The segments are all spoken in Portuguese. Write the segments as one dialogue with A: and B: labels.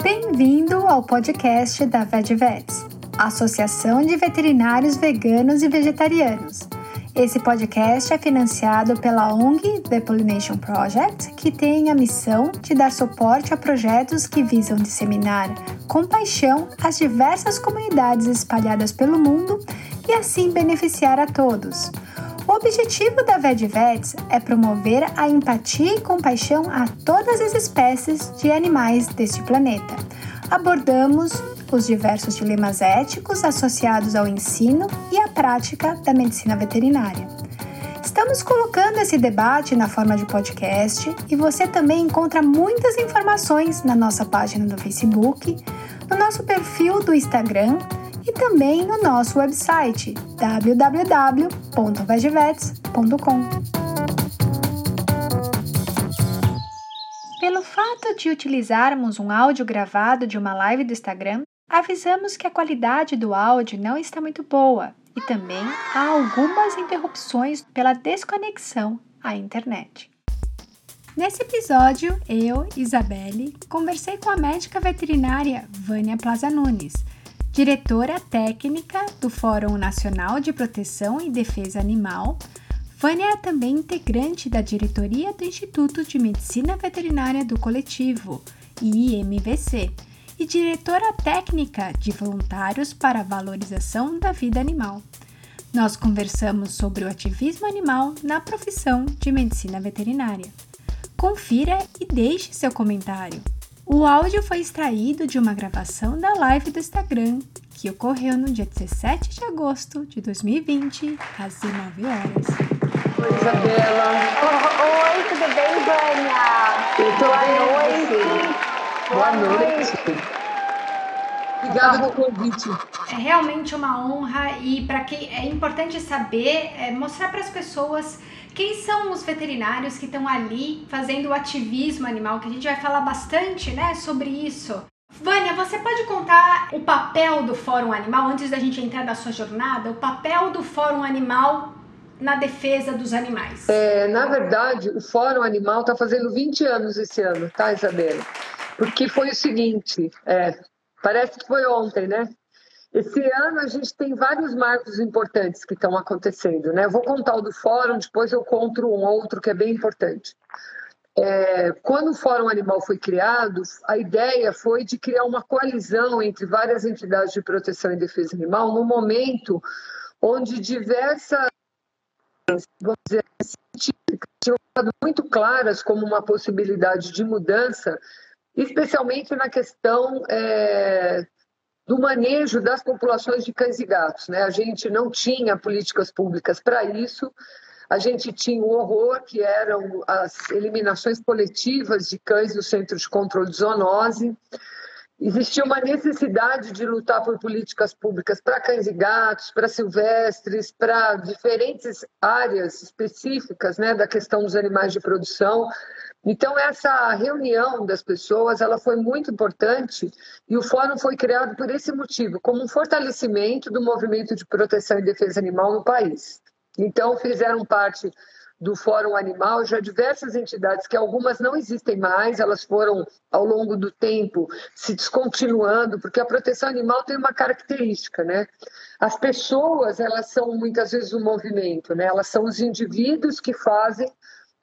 A: Bem-vindo ao podcast da VetVets, Associação de Veterinários Veganos e Vegetarianos. Esse podcast é financiado pela ONG The Pollination Project, que tem a missão de dar suporte a projetos que visam disseminar com paixão as diversas comunidades espalhadas pelo mundo e assim beneficiar a todos. O objetivo da VetVets é promover a empatia e compaixão a todas as espécies de animais deste planeta. Abordamos os diversos dilemas éticos associados ao ensino e à prática da medicina veterinária. Estamos colocando esse debate na forma de podcast e você também encontra muitas informações na nossa página do Facebook, no nosso perfil do Instagram e também no nosso website www.vegevets.com. Pelo fato de utilizarmos um áudio gravado de uma live do Instagram, avisamos que a qualidade do áudio não está muito boa e também há algumas interrupções pela desconexão à internet. Nesse episódio, eu, Isabelle, conversei com a médica veterinária Vânia Plaza Nunes, diretora técnica do Fórum Nacional de Proteção e Defesa Animal. Vânia é também integrante da diretoria do Instituto de Medicina Veterinária do Coletivo, IMVC e diretora técnica de Voluntários para a Valorização da Vida Animal. Nós conversamos sobre o ativismo animal na profissão de medicina veterinária. Confira e deixe seu comentário. O áudio foi extraído de uma gravação da live do Instagram, que ocorreu no dia 17 de agosto de 2020, às 19 horas.
B: Oi, Isabela.
C: Oi, tudo bem, Vânia?
B: Boa noite. Boa noite. Obrigada pelo convite.
A: É realmente uma honra e para quem é importante saber, é mostrar para as pessoas quem são os veterinários que estão ali fazendo o ativismo animal, que a gente vai falar bastante, né, sobre isso. Vânia, você pode contar o papel do Fórum Animal antes da gente entrar na sua jornada, o papel do Fórum Animal na defesa dos animais?
B: É, na verdade, o Fórum Animal está fazendo 20 anos esse ano, tá, Isabela? porque foi o seguinte, é, parece que foi ontem, né? Esse ano a gente tem vários marcos importantes que estão acontecendo, né? Eu vou contar o do fórum, depois eu conto um outro que é bem importante. É, quando o Fórum Animal foi criado, a ideia foi de criar uma coalizão entre várias entidades de proteção e defesa animal no momento onde diversas, vamos dizer, científicas tinham ficado muito claras como uma possibilidade de mudança especialmente na questão é, do manejo das populações de cães e gatos. Né? A gente não tinha políticas públicas para isso, a gente tinha o horror, que eram as eliminações coletivas de cães do Centro de Controle de Zoonose. Existia uma necessidade de lutar por políticas públicas para cães e gatos, para silvestres, para diferentes áreas específicas né, da questão dos animais de produção. Então essa reunião das pessoas, ela foi muito importante e o fórum foi criado por esse motivo, como um fortalecimento do movimento de proteção e defesa animal no país. Então fizeram parte do Fórum Animal já diversas entidades que algumas não existem mais, elas foram ao longo do tempo se descontinuando, porque a proteção animal tem uma característica, né? As pessoas, elas são muitas vezes o movimento, né? Elas são os indivíduos que fazem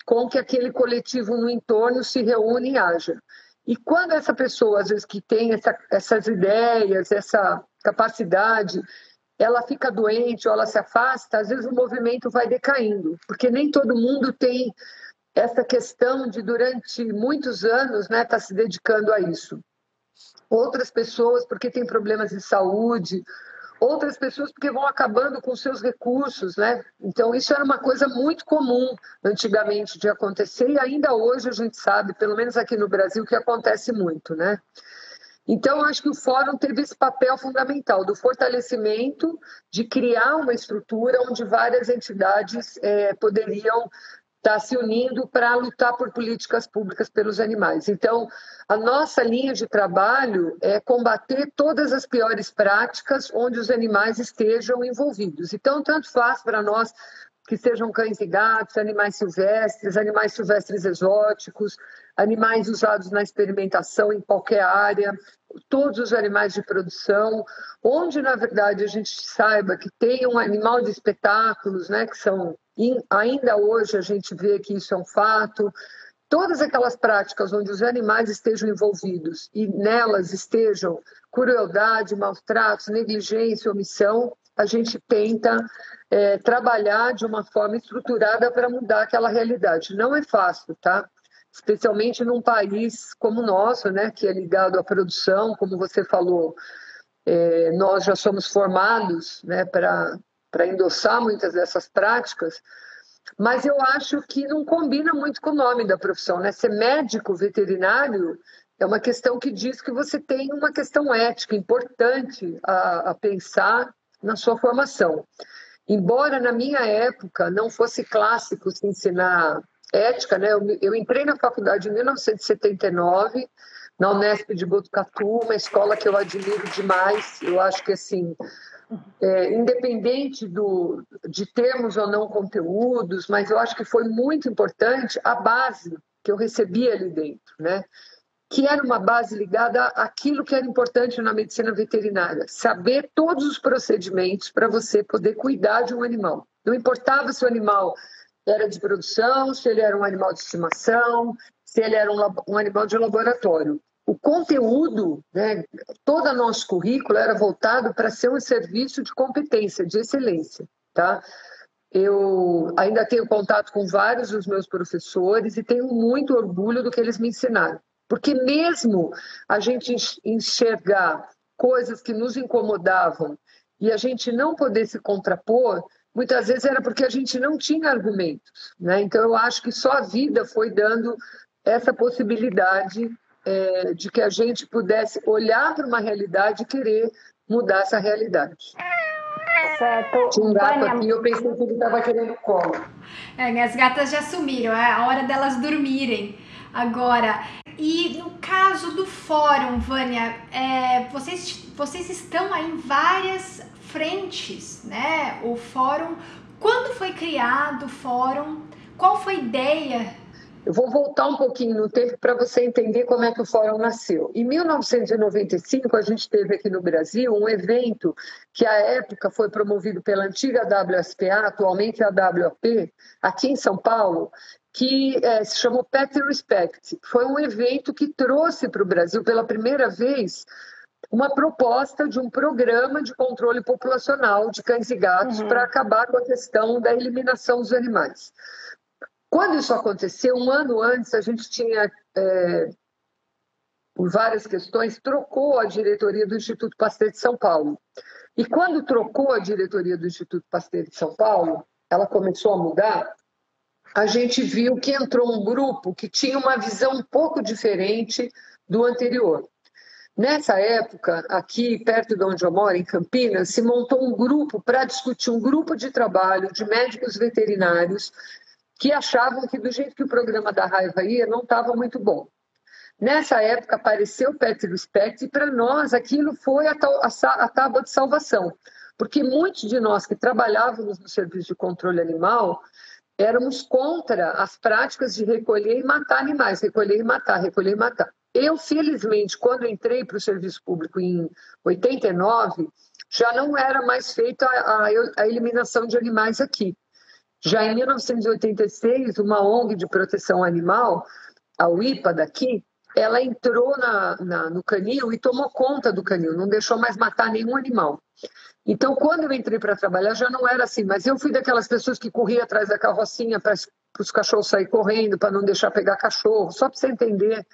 B: com que aquele coletivo no entorno se reúne e haja. E quando essa pessoa, às vezes, que tem essa, essas ideias, essa capacidade, ela fica doente ou ela se afasta, às vezes o movimento vai decaindo, porque nem todo mundo tem essa questão de, durante muitos anos, né, tá se dedicando a isso. Outras pessoas, porque têm problemas de saúde, outras pessoas porque vão acabando com seus recursos, né? Então isso era uma coisa muito comum antigamente de acontecer e ainda hoje a gente sabe, pelo menos aqui no Brasil, que acontece muito, né? Então acho que o fórum teve esse papel fundamental do fortalecimento, de criar uma estrutura onde várias entidades é, poderiam estar está se unindo para lutar por políticas públicas pelos animais. Então, a nossa linha de trabalho é combater todas as piores práticas onde os animais estejam envolvidos. Então, tanto faz para nós que sejam cães e gatos, animais silvestres, animais silvestres exóticos, animais usados na experimentação em qualquer área, todos os animais de produção, onde na verdade a gente saiba que tem um animal de espetáculos, né, que são ainda hoje a gente vê que isso é um fato. Todas aquelas práticas onde os animais estejam envolvidos e nelas estejam crueldade, maus tratos, negligência, omissão, a gente tenta é, trabalhar de uma forma estruturada para mudar aquela realidade. Não é fácil, tá? especialmente num país como o nosso, né, que é ligado à produção, como você falou, é, nós já somos formados né, para endossar muitas dessas práticas, mas eu acho que não combina muito com o nome da profissão. Né? Ser médico veterinário é uma questão que diz que você tem uma questão ética importante a, a pensar na sua formação. Embora na minha época não fosse clássico se ensinar ética, né? Eu, eu entrei na faculdade em 1979, na Unesp de Botucatu, uma escola que eu admiro demais. Eu acho que, assim, é, independente do, de termos ou não conteúdos, mas eu acho que foi muito importante a base que eu recebi ali dentro, né? Que era uma base ligada àquilo que era importante na medicina veterinária, saber todos os procedimentos para você poder cuidar de um animal. Não importava se o animal era de produção, se ele era um animal de estimação, se ele era um, um animal de laboratório. O conteúdo, né, todo o nosso currículo era voltado para ser um serviço de competência, de excelência. Tá? Eu ainda tenho contato com vários dos meus professores e tenho muito orgulho do que eles me ensinaram. Porque mesmo a gente enxergar coisas que nos incomodavam e a gente não poder se contrapor, muitas vezes era porque a gente não tinha argumentos. Né? Então, eu acho que só a vida foi dando essa possibilidade é, de que a gente pudesse olhar para uma realidade e querer mudar essa realidade.
C: Certo.
B: Tinha um gato Vânia... aqui, eu pensei que ele estava querendo colo.
A: É, minhas gatas já sumiram, é a hora delas dormirem agora. E no caso do fórum, Vânia, é, vocês, vocês estão aí em várias frentes, né? O fórum, quando foi criado o fórum? Qual foi a ideia?
B: Eu vou voltar um pouquinho no tempo para você entender como é que o fórum nasceu. Em 1995, a gente teve aqui no Brasil um evento que, à época, foi promovido pela antiga WSPA, atualmente a WAP, aqui em São Paulo, que é, se chamou Pet Respect. Foi um evento que trouxe para o Brasil, pela primeira vez, uma proposta de um programa de controle populacional de cães e gatos uhum. para acabar com a questão da eliminação dos animais. Quando isso aconteceu, um ano antes, a gente tinha, é, por várias questões, trocou a diretoria do Instituto Pasteur de São Paulo. E quando trocou a diretoria do Instituto Pasteur de São Paulo, ela começou a mudar, a gente viu que entrou um grupo que tinha uma visão um pouco diferente do anterior. Nessa época, aqui perto de onde eu moro, em Campinas, se montou um grupo para discutir um grupo de trabalho de médicos veterinários que achavam que do jeito que o programa da raiva ia, não estava muito bom. Nessa época apareceu o Pet Respect e para nós aquilo foi a, a, a tábua de salvação, porque muitos de nós que trabalhávamos no serviço de controle animal éramos contra as práticas de recolher e matar animais, recolher e matar, recolher e matar. Eu, felizmente, quando entrei para o serviço público em 89, já não era mais feita a, a, eliminação de animais aqui. Já em 1986, uma ONG de proteção animal, a UIPA daqui, ela entrou na, na, no canil e tomou conta do canil, não deixou mais matar nenhum animal. Então, quando eu entrei para trabalhar, já não era assim, mas eu fui daquelas pessoas que corria atrás da carrocinha para os cachorros sair correndo, para não deixar pegar cachorro, só para você entender.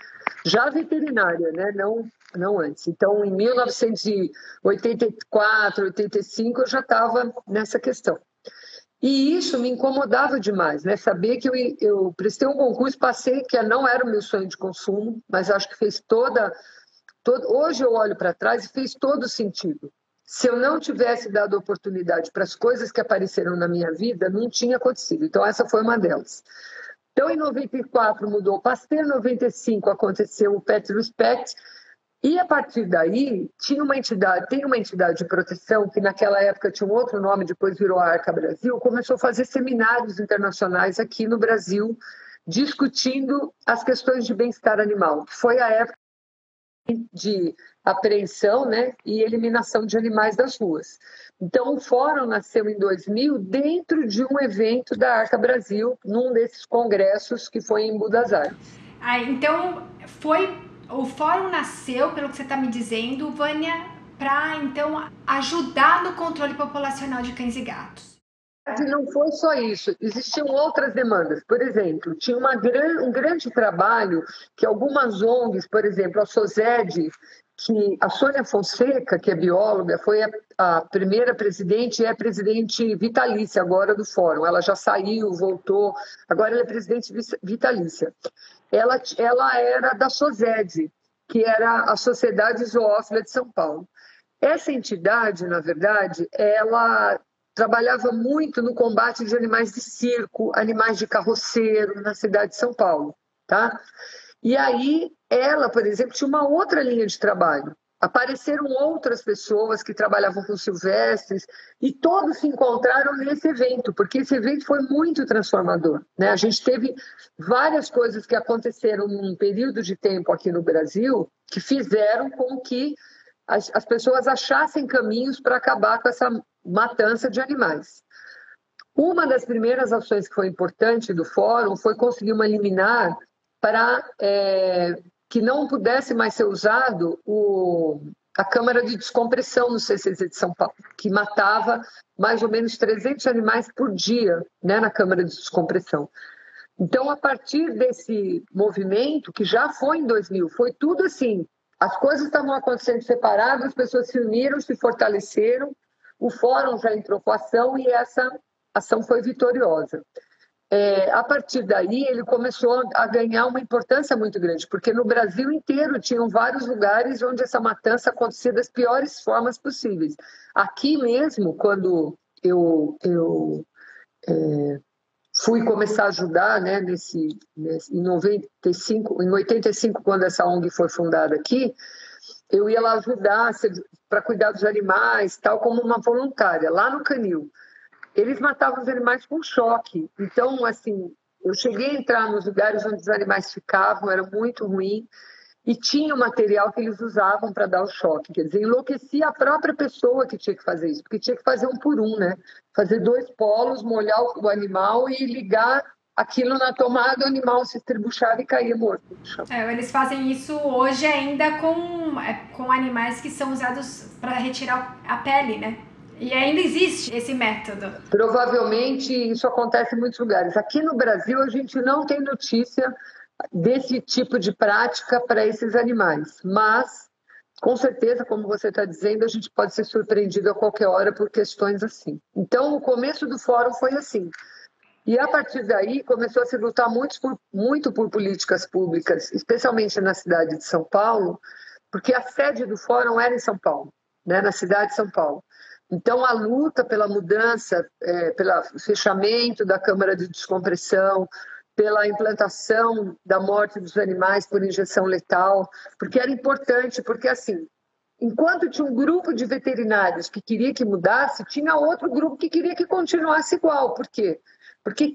B: Já veterinária, né? não, não antes. Então, em 1984, 85, eu já estava nessa questão. E isso me incomodava demais, né? Saber que eu, eu prestei um concurso, passei, que não era o meu sonho de consumo, mas acho que fez toda. Todo, hoje eu olho para trás e fez todo sentido se eu não tivesse dado oportunidade para as coisas que apareceram na minha vida, não tinha acontecido. Então, essa foi uma delas. Então, em 94 mudou o Pasteur, em 95 aconteceu o Petrospect, e a partir daí tinha uma entidade, tem uma entidade de proteção que naquela época tinha um outro nome, depois virou a Arca Brasil, começou a fazer seminários internacionais aqui no Brasil, discutindo as questões de bem-estar animal. Foi a época de apreensão né, e eliminação de animais das ruas. Então, o fórum nasceu em 2000 dentro de um evento da Arca Brasil, num desses congressos que foi em Budas Artes.
A: Ah, então, foi o fórum nasceu, pelo que você está me dizendo, Vânia, para então ajudar no controle populacional de cães e gatos.
B: Não foi só isso, existiam outras demandas. Por exemplo, tinha gran, um grande trabalho que algumas ONGs, por exemplo, a SOSED, que a Sônia Fonseca, que é bióloga, foi a, a, primeira presidente e é presidente vitalícia agora do fórum. Ela já saiu, voltou, agora ela é presidente vitalícia. Ela, ela era da SOSED, que era a Sociedade Zoófila de São Paulo. Essa entidade, na verdade, ela trabalhava muito no combate de animais de circo, animais de carroceiro na cidade de São Paulo, tá? E aí ela, por exemplo, tinha uma outra linha de trabalho. Apareceram outras pessoas que trabalhavam com silvestres e todos se encontraram nesse evento, porque esse evento foi muito transformador. Né? A gente teve várias coisas que aconteceram num período de tempo aqui no Brasil que fizeram com que as, as pessoas achassem caminhos para acabar com essa matança de animais. Uma das primeiras ações que foi importante do fórum foi conseguir uma liminar para é, que não pudesse mais ser usado o, a câmara de descompressão no CCZ de São Paulo, que matava mais ou menos 300 animais por dia né, na câmara de descompressão. Então, a partir desse movimento, que já foi em 2000, foi tudo assim: as coisas estavam acontecendo separadas, as pessoas se uniram, se fortaleceram, o fórum já entrou com ação e essa ação foi vitoriosa é, a partir daí ele começou a ganhar uma importância muito grande, porque no Brasil inteiro tinham vários lugares onde essa matança acontecia das piores formas possíveis. Aqui mesmo, quando eu, eu é, fui começar a ajudar, né, nesse, nesse, em 95, em 85, quando essa ONG foi fundada aqui, eu ia lá ajudar para cuidar dos animais, tal como uma voluntária, lá no Canil eles matavam os animais com choque. Então, assim, eu cheguei a entrar nos lugares onde os animais ficavam, era muito ruim, e tinha o material que eles usavam para dar o choque. Quer dizer, enlouquecia a própria pessoa que tinha que fazer isso, porque tinha que fazer um por um, né? Fazer dois polos, molhar o animal e ligar aquilo na tomada, o animal se estribuchava e caía morto no chão.
A: É, eles fazem isso hoje ainda com, é, com animais que são usados para retirar a pele, né? E ainda existe esse método?
B: Provavelmente isso acontece em muitos lugares. Aqui no Brasil, a gente não tem notícia desse tipo de prática para esses animais, mas com certeza, como você está dizendo, a gente pode ser surpreendido a qualquer hora por questões assim. Então, o começo do fórum foi assim. E a partir daí começou a se lutar muito por, muito por políticas públicas, especialmente na cidade de São Paulo, porque a sede do fórum era em São Paulo, né, na cidade de São Paulo. Então, a luta pela mudança, é, pelo fechamento da Câmara de Descompressão, pela implantação da morte dos animais por injeção letal, porque era importante, porque assim, enquanto tinha um grupo de veterinários que queria que mudasse, tinha outro grupo que queria que continuasse igual. Por quê? Porque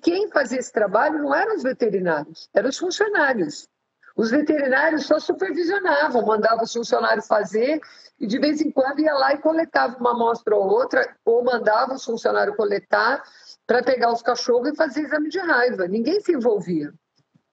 B: quem fazia esse trabalho não eram os veterinários, eram os funcionários. Os veterinários só supervisionavam, mandavam os funcionários fazer e de vez em quando ia lá e coletava uma amostra ou outra, ou mandava os funcionários coletar para pegar os cachorros e fazer exame de raiva. Ninguém se envolvia.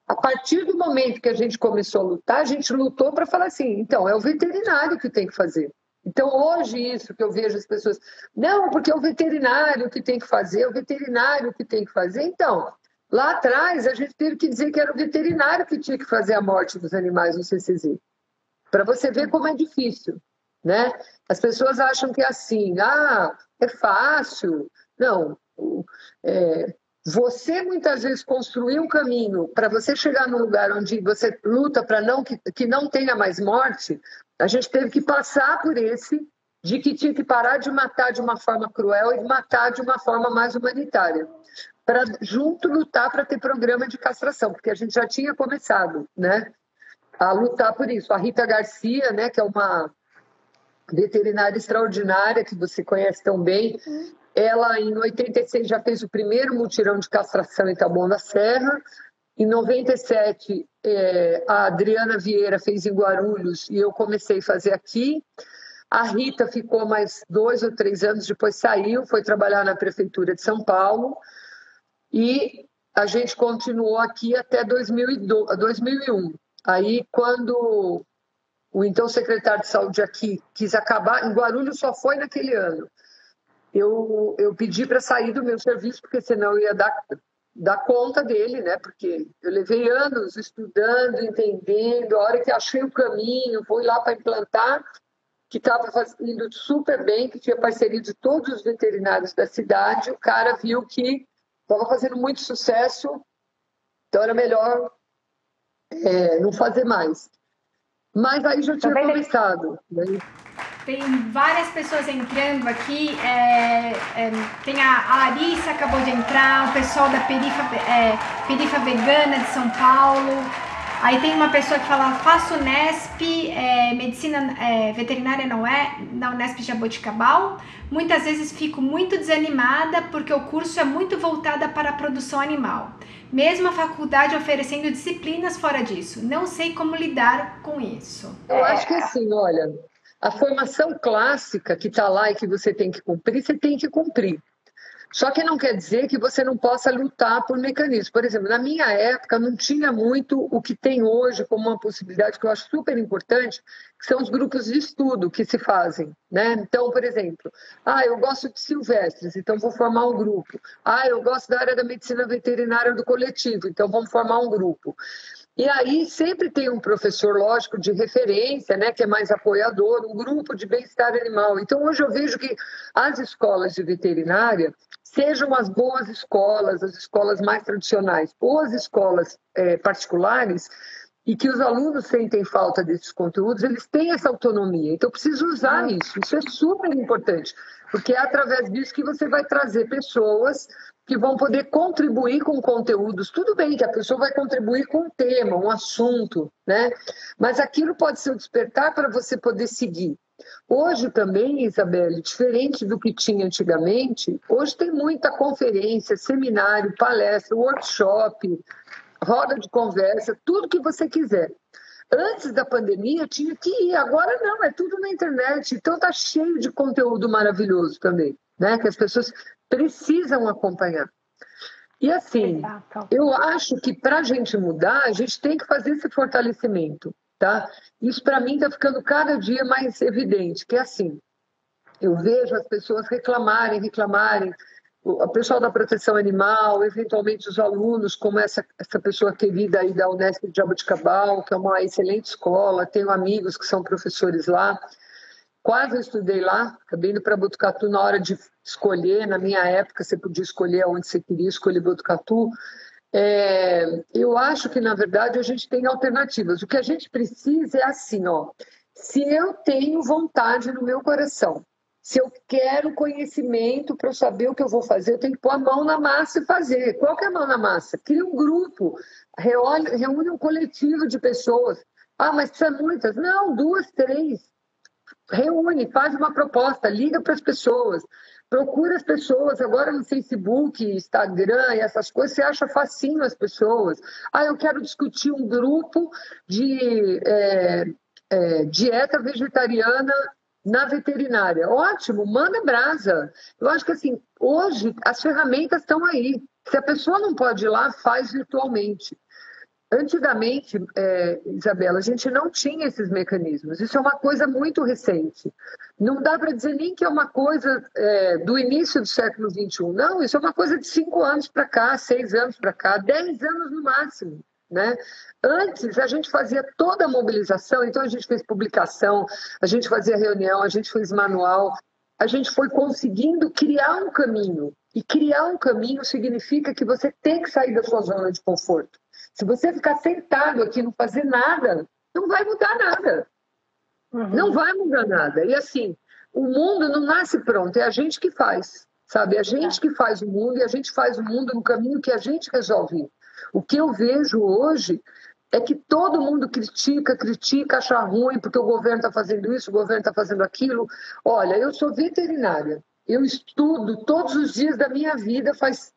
B: A partir do momento que a gente começou a lutar, a gente lutou para falar assim: então, é o veterinário que tem que fazer. Então, hoje, isso que eu vejo as pessoas, não, porque é o veterinário que tem que fazer, é o veterinário que tem que fazer. Então, Lá atrás, a gente teve que dizer que era o veterinário que tinha que fazer a morte dos animais no CCZ. Para você ver como é difícil, né? As pessoas acham que é assim, ah, é fácil. Não, é, você muitas vezes construir um caminho para você chegar num lugar onde você luta para não que, que não tenha mais morte, a gente teve que passar por esse de que tinha que parar de matar de uma forma cruel e matar de uma forma mais humanitária, para junto lutar para ter programa de castração, porque a gente já tinha começado, né, a lutar por isso. A Rita Garcia, né, que é uma veterinária extraordinária que você conhece tão bem, ela em 86 já fez o primeiro mutirão de castração em Taboão da Serra. Em 97, é, a Adriana Vieira fez em Guarulhos e eu comecei a fazer aqui. A Rita ficou mais dois ou três anos, depois saiu, foi trabalhar na Prefeitura de São Paulo. E a gente continuou aqui até 2001. Aí, quando o então secretário de saúde aqui quis acabar, em Guarulhos só foi naquele ano. Eu, eu pedi para sair do meu serviço, porque senão eu ia dar, dar conta dele, né? Porque eu levei anos estudando, entendendo, a hora que achei o caminho, fui lá para implantar, que estava indo super bem, que tinha parceria de todos os veterinários da cidade, o cara viu que estava fazendo muito sucesso, então era melhor é, não fazer mais. Mas aí já tinha Também começado. Né?
A: Tem várias pessoas entrando aqui. É, é, tem a, a, Larissa acabou de entrar, o pessoal da Perifa, é, Perifa Vegana de São Paulo. Aí tem uma pessoa que fala, faço Nesp, é, medicina é, veterinária não é, na Unesp Jaboticabal. Muitas vezes fico muito desanimada porque o curso é muito voltado para a produção animal. Mesmo a faculdade oferecendo disciplinas fora disso. Não sei como lidar com isso.
B: Eu acho que assim, olha, a formação clássica que está lá e que você tem que cumprir, você tem que cumprir. Só que não quer dizer que você não possa lutar por mecanismos. Por exemplo, na minha época não tinha muito o que tem hoje como uma possibilidade que eu acho super importante, que são os grupos de estudo que se fazem. Né? Então, por exemplo, ah, eu gosto de silvestres, então vou formar um grupo. Ah, eu gosto da área da medicina veterinária do coletivo, então vamos formar um grupo. E aí sempre tem um professor, lógico, de referência, né, que é mais apoiador, um grupo de bem-estar animal. Então hoje eu vejo que as escolas de veterinária, sejam as boas escolas, as escolas mais tradicionais, ou as escolas é, particulares, e que os alunos sentem falta desses conteúdos, eles têm essa autonomia. Então, preciso usar isso. Isso é super importante, porque é através disso que você vai trazer pessoas que vão poder contribuir com conteúdos. Tudo bem que a pessoa vai contribuir com um tema, um assunto, né? Mas aquilo pode ser o despertar para você poder seguir. Hoje também, Isabelle, diferente do que tinha antigamente, hoje tem muita conferência, seminário, palestra, workshop, roda de conversa, tudo que você quiser. Antes da pandemia tinha que ir, agora não, é tudo na internet. Então tá cheio de conteúdo maravilhoso também, né? Que as pessoas precisam acompanhar. E assim, Exato. eu acho que para a gente mudar, a gente tem que fazer esse fortalecimento, tá? Isso para mim está ficando cada dia mais evidente, que é assim, eu vejo as pessoas reclamarem, reclamarem, o pessoal da proteção animal, eventualmente os alunos, como essa, essa pessoa querida aí da Unesp de Jaboticabal, que é uma excelente escola, tenho amigos que são professores lá, Quase eu estudei lá, acabei indo para Botucatu na hora de escolher. Na minha época, você podia escolher onde você queria escolher Botucatu. É, eu acho que, na verdade, a gente tem alternativas. O que a gente precisa é assim, ó. Se eu tenho vontade no meu coração, se eu quero conhecimento para eu saber o que eu vou fazer, eu tenho que pôr a mão na massa e fazer. Qual que é a mão na massa? Cria um grupo, reúne um coletivo de pessoas. Ah, mas precisa muitas? Não, duas, três reúne, faz uma proposta, liga para as pessoas, procura as pessoas. Agora no Facebook, Instagram e essas coisas, você acha facinho as pessoas. Ah, eu quero discutir um grupo de é, é, dieta vegetariana na veterinária. Ótimo, manda brasa. Eu acho que assim, hoje as ferramentas estão aí. Se a pessoa não pode ir lá, faz virtualmente. Antigamente, é, Isabela, a gente não tinha esses mecanismos. Isso é uma coisa muito recente. Não dá para dizer nem que é uma coisa é, do início do século XXI. Não, isso é uma coisa de cinco anos para cá, seis anos para cá, dez anos no máximo. Né? Antes a gente fazia toda a mobilização, então a gente fez publicação, a gente fazia reunião, a gente fez manual, a gente foi conseguindo criar um caminho. E criar um caminho significa que você tem que sair da sua zona de conforto. Se você ficar sentado aqui não fazer nada, não vai mudar nada. Uhum. Não vai mudar nada. E assim, o mundo não nasce pronto, é a gente que faz, sabe? É a gente que faz o mundo e a gente faz o mundo no caminho que a gente resolve. O que eu vejo hoje é que todo mundo critica, critica, acha ruim porque o governo está fazendo isso, o governo está fazendo aquilo. Olha, eu sou veterinária, eu estudo todos os dias da minha vida faz,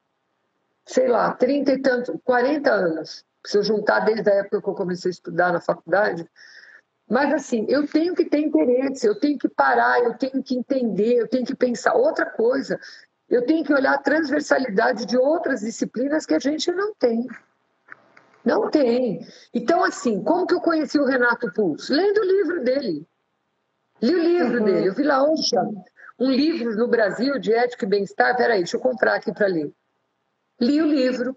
B: sei lá, 30 e tantos, 40 anos. Eu juntar desde a época que eu comecei a estudar na faculdade. Mas, assim, eu tenho que ter interesse, eu tenho que parar, eu tenho que entender, eu tenho que pensar. Outra coisa, eu tenho que olhar a transversalidade de outras disciplinas que a gente não tem. Não tem. Então, assim, como que eu conheci o Renato Pulso? Lendo o livro dele. Li o livro uhum. dele. Eu vi lá, oxa, um livro no Brasil de ética e bem-estar. Peraí, deixa eu comprar aqui para ler. Li o livro,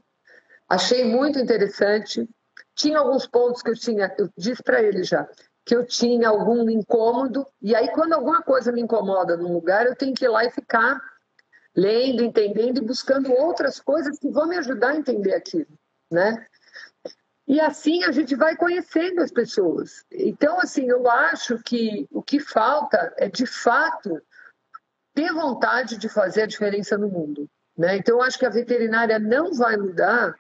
B: achei muito interessante. Tinha alguns pontos que eu tinha, eu disse para ele já, que eu tinha algum incômodo. E aí, quando alguma coisa me incomoda num lugar, eu tenho que ir lá e ficar lendo, entendendo e buscando outras coisas que vão me ajudar a entender aquilo, né? E assim a gente vai conhecendo as pessoas. Então, assim, eu acho que o que falta é, de fato, ter vontade de fazer a diferença no mundo. Né? Então, eu acho que a veterinária não vai mudar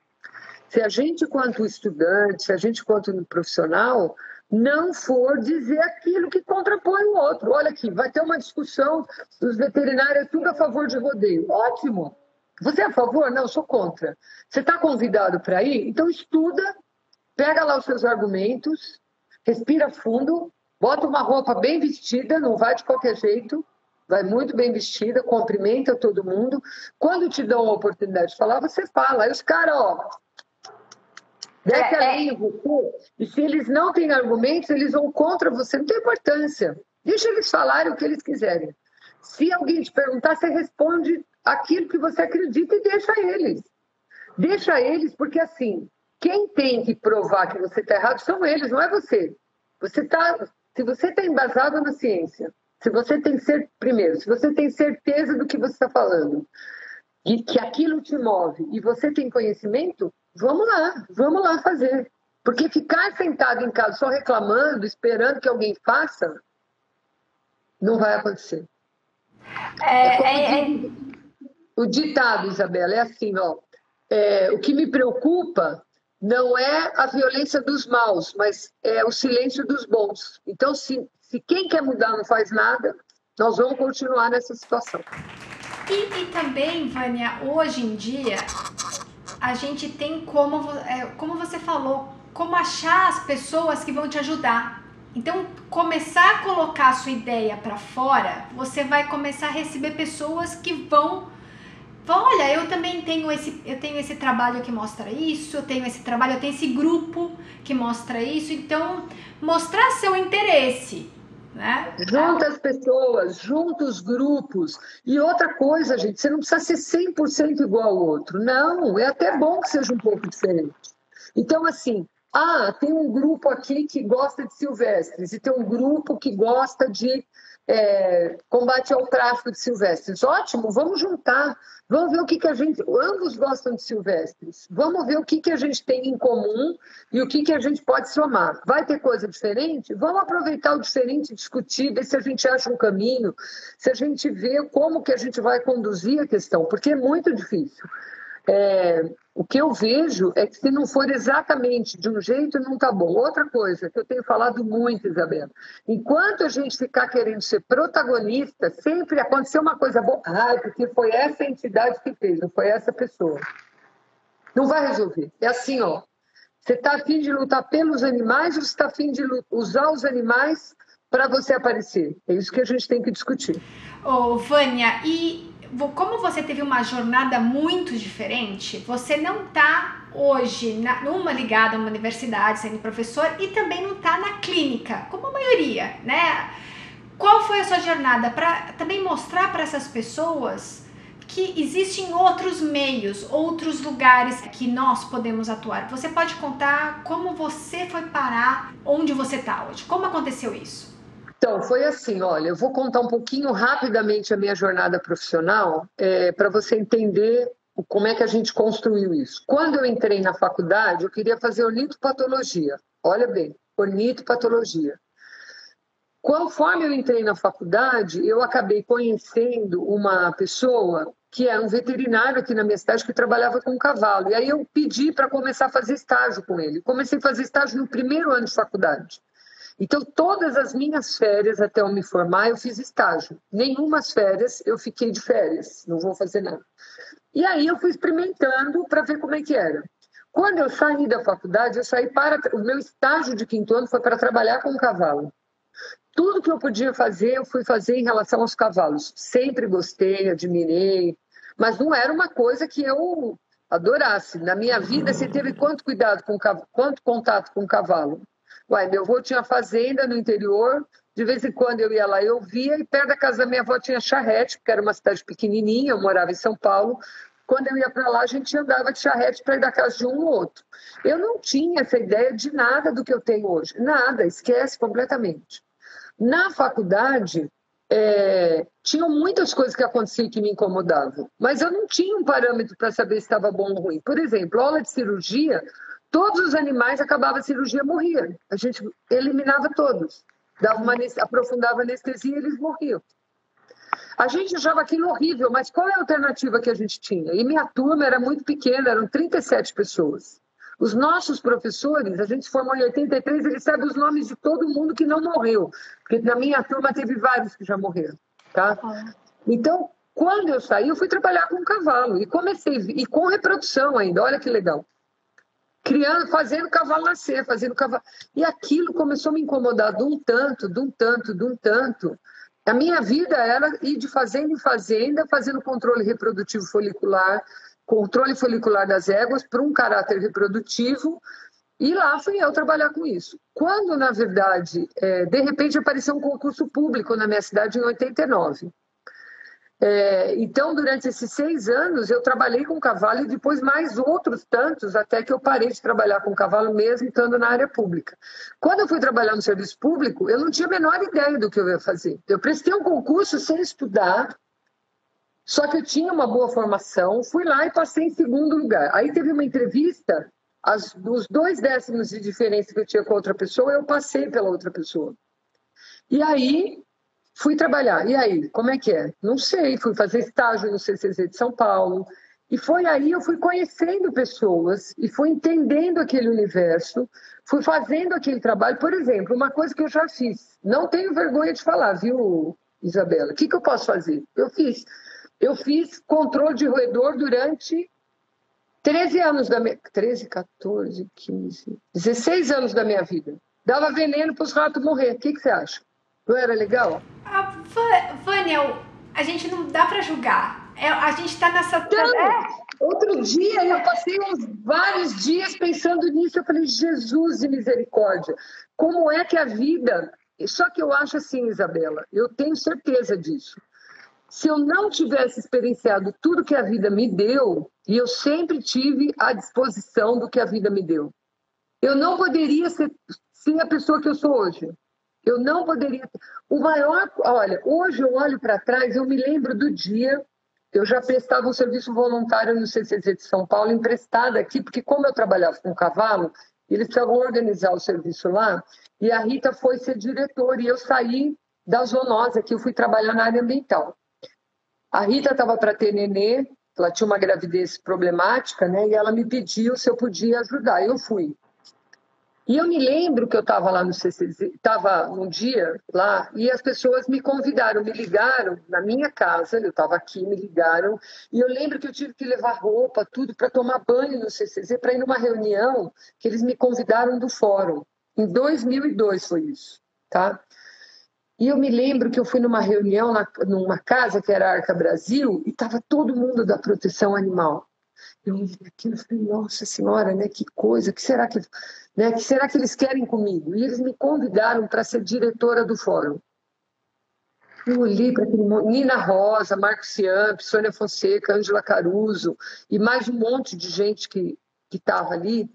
B: se a gente, quanto estudante, se a gente, quanto profissional, não for dizer aquilo que contrapõe o outro. Olha aqui, vai ter uma discussão dos veterinários, tudo a favor de rodeio. Ótimo. Você é a favor? Não, eu sou contra. Você está convidado para ir? Então estuda pega lá os seus argumentos, respira fundo, bota uma roupa bem vestida, não vai de qualquer jeito, vai muito bem vestida, cumprimenta todo mundo. Quando te dão a oportunidade de falar, você fala. Aí os caras, ó, desce é, é... você. E se eles não têm argumentos, eles vão contra você, não tem importância. Deixa eles falarem o que eles quiserem. Se alguém te perguntar, você responde aquilo que você acredita e deixa eles. Deixa eles, porque assim, quem tem que provar que você está errado são eles, não é você. Você tá, se você está embasado na ciência, se você tem ser primeiro, se você tem certeza do que você está falando e que aquilo te move e você tem conhecimento, vamos lá, vamos lá fazer. Porque ficar sentado em casa só reclamando, esperando que alguém faça, não vai acontecer. É, é, é... O ditado, Isabela, é assim, ó. É, o que me preocupa não é a violência dos maus, mas é o silêncio dos bons. Então, se, se quem quer mudar não faz nada, nós vamos continuar nessa situação.
A: E, e também, Vânia, hoje em dia, a gente tem como, é, como você falou, como achar as pessoas que vão te ajudar. Então, começar a colocar a sua ideia para fora, você vai começar a receber pessoas que vão olha, eu também tenho esse, eu tenho esse trabalho que mostra isso, eu tenho esse trabalho, eu tenho esse grupo que mostra isso, então mostrar seu interesse. Né?
B: Junta as pessoas, junta os grupos. E outra coisa, gente, você não precisa ser 100% igual ao outro. Não, é até bom que seja um pouco diferente. Então, assim, ah, tem um grupo aqui que gosta de silvestres e tem um grupo que gosta de é, combate ao tráfico de silvestres. Ótimo, vamos juntar, vamos ver o que, que a gente. Ambos gostam de silvestres, vamos ver o que, que a gente tem em comum e o que, que a gente pode somar. Vai ter coisa diferente? Vamos aproveitar o diferente, discutir, ver se a gente acha um caminho, se a gente vê como que a gente vai conduzir a questão, porque é muito difícil. É, o que eu vejo é que se não for exatamente de um jeito, não está bom. Outra coisa que eu tenho falado muito, Isabela, enquanto a gente ficar querendo ser protagonista, sempre aconteceu uma coisa boa, ah, porque foi essa entidade que fez, não foi essa pessoa. Não vai resolver. É assim, ó. Você está afim de lutar pelos animais ou você está afim de usar os animais para você aparecer? É isso que a gente tem que discutir.
A: Ô, Vânia, e como você teve uma jornada muito diferente, você não está hoje na, numa ligada a uma universidade sendo professor e também não está na clínica, como a maioria, né? Qual foi a sua jornada para também mostrar para essas pessoas que existem outros meios, outros lugares que nós podemos atuar? Você pode contar como você foi parar onde você está hoje? Como aconteceu isso?
B: Então, foi assim, olha, eu vou contar um pouquinho rapidamente a minha jornada profissional é, para você entender como é que a gente construiu isso. Quando eu entrei na faculdade, eu queria fazer ornitopatologia. Olha bem, ornitopatologia. Conforme eu entrei na faculdade, eu acabei conhecendo uma pessoa que era um veterinário aqui na minha cidade que trabalhava com cavalo. E aí eu pedi para começar a fazer estágio com ele. Comecei a fazer estágio no primeiro ano de faculdade. Então, todas as minhas férias até eu me formar, eu fiz estágio. Nenhumas férias eu fiquei de férias, não vou fazer nada. E aí eu fui experimentando para ver como é que era. Quando eu saí da faculdade, eu saí para o meu estágio de quinto ano foi para trabalhar com cavalo. Tudo que eu podia fazer, eu fui fazer em relação aos cavalos. Sempre gostei, admirei, mas não era uma coisa que eu adorasse. Na minha vida, você teve quanto cuidado com quanto contato com o cavalo? Uai, meu avô tinha fazenda no interior, de vez em quando eu ia lá, eu via, e perto da casa da minha avó tinha charrete, porque era uma cidade pequenininha, eu morava em São Paulo. Quando eu ia para lá, a gente andava de charrete para ir da casa de um ou outro. Eu não tinha essa ideia de nada do que eu tenho hoje. Nada, esquece completamente. Na faculdade, é, tinham muitas coisas que aconteciam que me incomodavam, mas eu não tinha um parâmetro para saber se estava bom ou ruim. Por exemplo, aula de cirurgia, todos os animais acabavam a cirurgia morriam. A gente eliminava todos, dava uma, aprofundava a anestesia e eles morriam. A gente achava aquilo horrível, mas qual é a alternativa que a gente tinha? E minha turma era muito pequena, eram 37 pessoas. Os nossos professores, a gente se formou em 83, eles sabem os nomes de todo mundo que não morreu. Porque na minha turma teve vários que já morreram. Tá? Então, quando eu saí, eu fui trabalhar com cavalo. E comecei, e com reprodução ainda, olha que legal. Criando, fazendo cavalo nascer, fazendo cavalo. E aquilo começou a me incomodar de um tanto, de um tanto, de um tanto. A minha vida era ir de fazenda em fazenda, fazendo controle reprodutivo folicular, controle folicular das éguas para um caráter reprodutivo, e lá fui eu trabalhar com isso. Quando, na verdade, é, de repente apareceu um concurso público na minha cidade em 89. É, então, durante esses seis anos, eu trabalhei com cavalo e depois mais outros tantos, até que eu parei de trabalhar com cavalo mesmo estando na área pública. Quando eu fui trabalhar no serviço público, eu não tinha a menor ideia do que eu ia fazer. Eu prestei um concurso sem estudar, só que eu tinha uma boa formação, fui lá e passei em segundo lugar. Aí teve uma entrevista, as, os dois décimos de diferença que eu tinha com a outra pessoa, eu passei pela outra pessoa. E aí fui trabalhar. E aí, como é que é? Não sei, fui fazer estágio no CCZ de São Paulo. E foi aí eu fui conhecendo pessoas e fui entendendo aquele universo, fui fazendo aquele trabalho. Por exemplo, uma coisa que eu já fiz, não tenho vergonha de falar, viu, Isabela? O que, que eu posso fazer? Eu fiz. Eu fiz controle de roedor durante 13 anos da minha. 13, 14, 15, 16 anos da minha vida. Dava veneno para os ratos morrer. O que, que você acha? Não era legal?
A: Ah, Vânia, a gente não dá para julgar. É, a gente está nessa.
B: Então, é. Outro dia eu passei uns vários dias pensando nisso. Eu falei, Jesus de misericórdia, como é que a vida. Só que eu acho assim, Isabela, eu tenho certeza disso se eu não tivesse experienciado tudo que a vida me deu, e eu sempre tive à disposição do que a vida me deu, eu não poderia ser, ser a pessoa que eu sou hoje. Eu não poderia. O maior. Olha, hoje eu olho para trás, eu me lembro do dia. Eu já prestava um serviço voluntário no CCZ de São Paulo, emprestada aqui, porque, como eu trabalhava com cavalo, eles precisavam organizar o serviço lá. E a Rita foi ser diretora, e eu saí da zoonose aqui, eu fui trabalhar na área ambiental. A Rita estava para ter nenê, ela tinha uma gravidez problemática, né? E ela me pediu se eu podia ajudar. Eu fui. E eu me lembro que eu estava lá no CCZ, estava um dia lá, e as pessoas me convidaram, me ligaram na minha casa, eu estava aqui, me ligaram, e eu lembro que eu tive que levar roupa, tudo, para tomar banho no CCZ, para ir numa reunião que eles me convidaram do fórum. Em 2002 foi isso, tá? E eu me lembro que eu fui numa reunião na, numa casa que era Arca Brasil e estava todo mundo da proteção animal. Eu olhei aquilo e falei, nossa senhora, né, que coisa, que será que, né, que será que eles querem comigo? E eles me convidaram para ser diretora do fórum. Eu olhei para aquele Nina Rosa, Marco Ciamp, Sônia Fonseca, Ângela Caruso e mais um monte de gente que estava ali.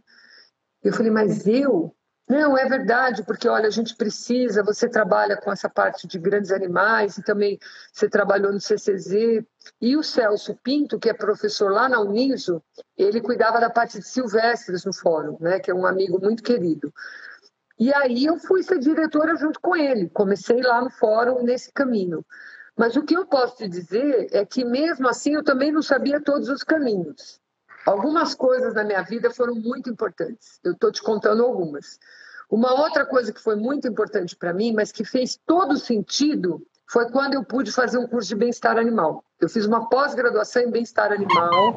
B: Eu falei, mas eu não, é verdade, porque olha, a gente precisa, você trabalha com essa parte de grandes animais e também você trabalhou no CCZ. E o Celso Pinto, que é professor lá na Uniso, ele cuidava da parte de silvestres no fórum, né, que é um amigo muito querido. E aí eu fui ser diretora junto com ele. Comecei lá no fórum nesse caminho. Mas o que eu posso te dizer é que mesmo assim eu também não sabia todos os caminhos. Algumas coisas na minha vida foram muito importantes. Eu estou te contando algumas. Uma outra coisa que foi muito importante para mim, mas que fez todo sentido, foi quando eu pude fazer um curso de bem-estar animal. Eu fiz uma pós-graduação em bem-estar animal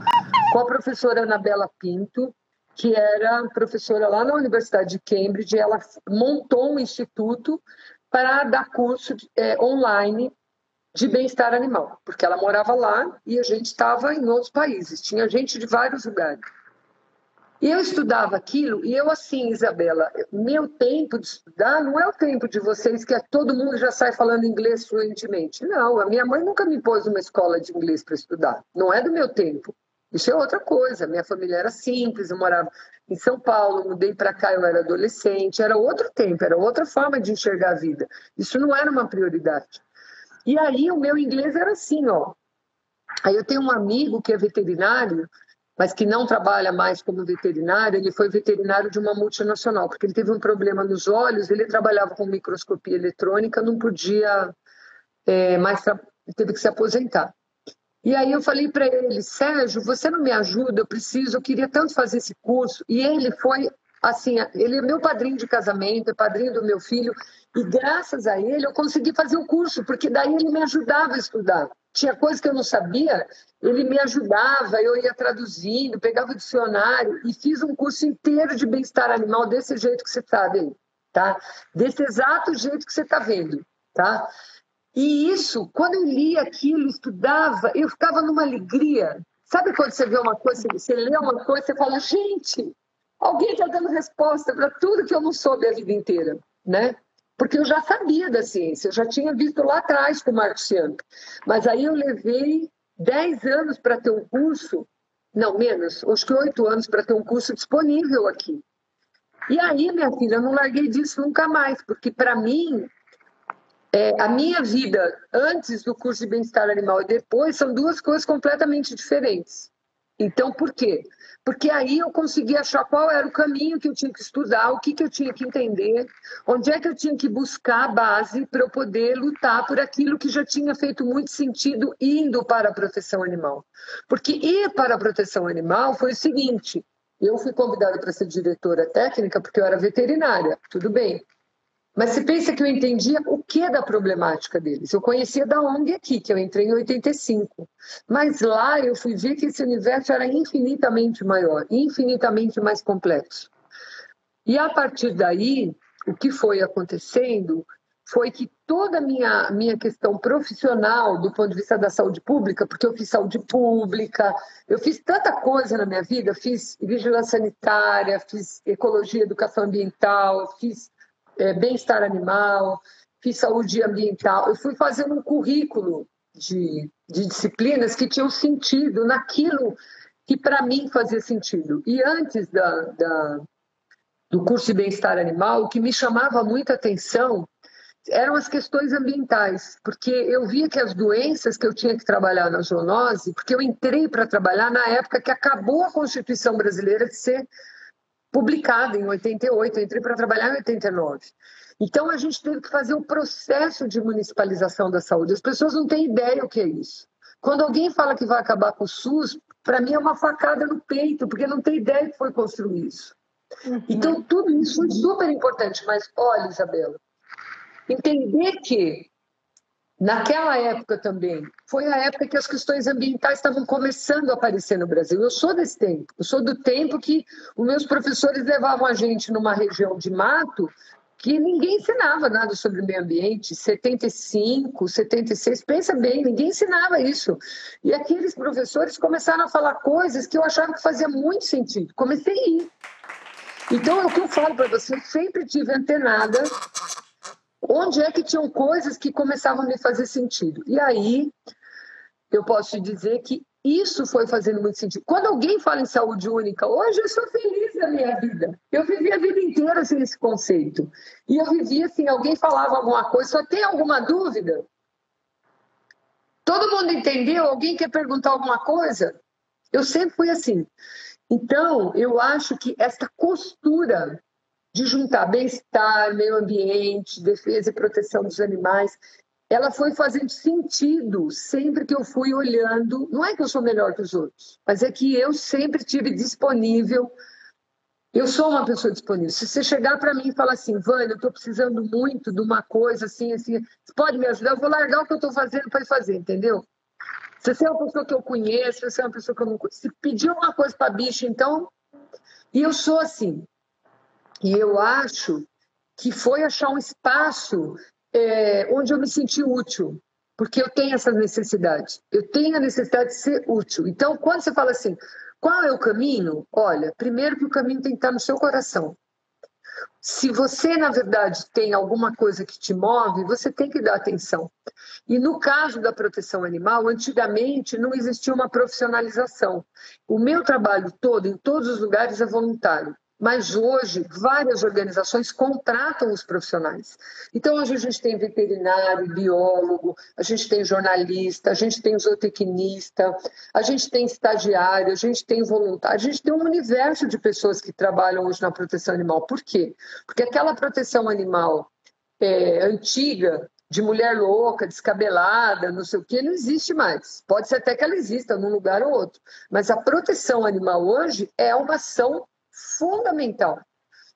B: com a professora Anabela Pinto, que era professora lá na Universidade de Cambridge. Ela montou um instituto para dar curso é, online de bem-estar animal, porque ela morava lá e a gente estava em outros países, tinha gente de vários lugares. E eu estudava aquilo, e eu assim, Isabela, meu tempo de estudar não é o tempo de vocês que é, todo mundo já sai falando inglês fluentemente. Não, a minha mãe nunca me pôs numa escola de inglês para estudar. Não é do meu tempo. Isso é outra coisa. Minha família era simples, eu morava em São Paulo, mudei para cá, eu era adolescente, era outro tempo, era outra forma de enxergar a vida. Isso não era uma prioridade. E aí o meu inglês era assim, ó. Aí eu tenho um amigo que é veterinário, mas que não trabalha mais como veterinário, ele foi veterinário de uma multinacional, porque ele teve um problema nos olhos, ele trabalhava com microscopia eletrônica, não podia é, mais, teve que se aposentar. E aí eu falei para ele, Sérgio, você não me ajuda, eu preciso, eu queria tanto fazer esse curso. E ele foi, assim, ele é meu padrinho de casamento, é padrinho do meu filho, e graças a ele eu consegui fazer o curso, porque daí ele me ajudava a estudar. Tinha coisa que eu não sabia, ele me ajudava, eu ia traduzindo, pegava o dicionário e fiz um curso inteiro de bem-estar animal desse jeito que você está vendo, tá? Desse exato jeito que você está vendo, tá? E isso, quando eu lia aquilo, estudava, eu ficava numa alegria. Sabe quando você vê uma coisa, você lê uma coisa, você fala, gente, alguém está dando resposta para tudo que eu não soube a vida inteira, né? porque eu já sabia da ciência, eu já tinha visto lá atrás com o Marcos Young. Mas aí eu levei 10 anos para ter um curso, não menos, acho que 8 anos para ter um curso disponível aqui. E aí, minha filha, eu não larguei disso nunca mais, porque para mim, é, a minha vida antes do curso de bem-estar animal e depois são duas coisas completamente diferentes. Então, por quê? Porque aí eu consegui achar qual era o caminho que eu tinha que estudar, o que, que eu tinha que entender, onde é que eu tinha que buscar a base para eu poder lutar por aquilo que já tinha feito muito sentido indo para a proteção animal. Porque ir para a proteção animal foi o seguinte: eu fui convidada para ser diretora técnica porque eu era veterinária, tudo bem. Mas se pensa que eu entendia o que da problemática deles. Eu conhecia da ONG aqui, que eu entrei em 85. Mas lá eu fui ver que esse universo era infinitamente maior, infinitamente mais complexo. E a partir daí, o que foi acontecendo foi que toda a minha, minha questão profissional, do ponto de vista da saúde pública, porque eu fiz saúde pública, eu fiz tanta coisa na minha vida, fiz vigilância sanitária, fiz ecologia, educação ambiental, fiz é, bem-estar animal, fiz saúde ambiental. Eu fui fazendo um currículo de, de disciplinas que tinham sentido naquilo que para mim fazia sentido. E antes da, da, do curso de bem-estar animal, o que me chamava muita atenção eram as questões ambientais, porque eu via que as doenças que eu tinha que trabalhar na zoonose, porque eu entrei para trabalhar na época que acabou a Constituição brasileira de ser publicada em 88, eu entrei para trabalhar em 89. Então a gente teve que fazer o um processo de municipalização da saúde. As pessoas não têm ideia o que é isso. Quando alguém fala que vai acabar com o SUS, para mim é uma facada no peito, porque não tem ideia que foi construir isso. Uhum. Então tudo isso foi super importante. Mas olha, Isabela, entender que Naquela época também, foi a época que as questões ambientais estavam começando a aparecer no Brasil. Eu sou desse tempo, eu sou do tempo que os meus professores levavam a gente numa região de mato que ninguém ensinava nada sobre o meio ambiente. 75, 76, pensa bem, ninguém ensinava isso. E aqueles professores começaram a falar coisas que eu achava que fazia muito sentido. Comecei a ir. Então, é o que eu falo para você, eu sempre tive antenada onde é que tinham coisas que começavam a me fazer sentido. E aí, eu posso te dizer que isso foi fazendo muito sentido. Quando alguém fala em saúde única, hoje eu sou feliz na minha vida. Eu vivi a vida inteira sem esse conceito. E eu vivia assim, alguém falava alguma coisa, só tem alguma dúvida? Todo mundo entendeu? Alguém quer perguntar alguma coisa? Eu sempre fui assim. Então, eu acho que esta costura de juntar bem-estar, meio ambiente, defesa e proteção dos animais. Ela foi fazendo sentido sempre que eu fui olhando. Não é que eu sou melhor que os outros, mas é que eu sempre tive disponível. Eu sou uma pessoa disponível. Se você chegar para mim e falar assim, Vânia, eu estou precisando muito de uma coisa assim, assim, você pode me ajudar? Eu vou largar o que eu estou fazendo para fazer, entendeu? Se você é uma pessoa que eu conheço, se você é uma pessoa que eu não conheço, se pedir uma coisa para bicho, então. E eu sou assim. E eu acho que foi achar um espaço é, onde eu me senti útil, porque eu tenho essa necessidade. Eu tenho a necessidade de ser útil. Então, quando você fala assim, qual é o caminho? Olha, primeiro que o caminho tem que estar no seu coração. Se você, na verdade, tem alguma coisa que te move, você tem que dar atenção. E no caso da proteção animal, antigamente não existia uma profissionalização. O meu trabalho todo, em todos os lugares, é voluntário. Mas hoje, várias organizações contratam os profissionais. Então, hoje a gente tem veterinário, biólogo, a gente tem jornalista, a gente tem zootecnista, a gente tem estagiário, a gente tem voluntário, a gente tem um universo de pessoas que trabalham hoje na proteção animal. Por quê? Porque aquela proteção animal é, antiga, de mulher louca, descabelada, não sei o que, não existe mais. Pode ser até que ela exista num lugar ou outro. Mas a proteção animal hoje é uma ação fundamental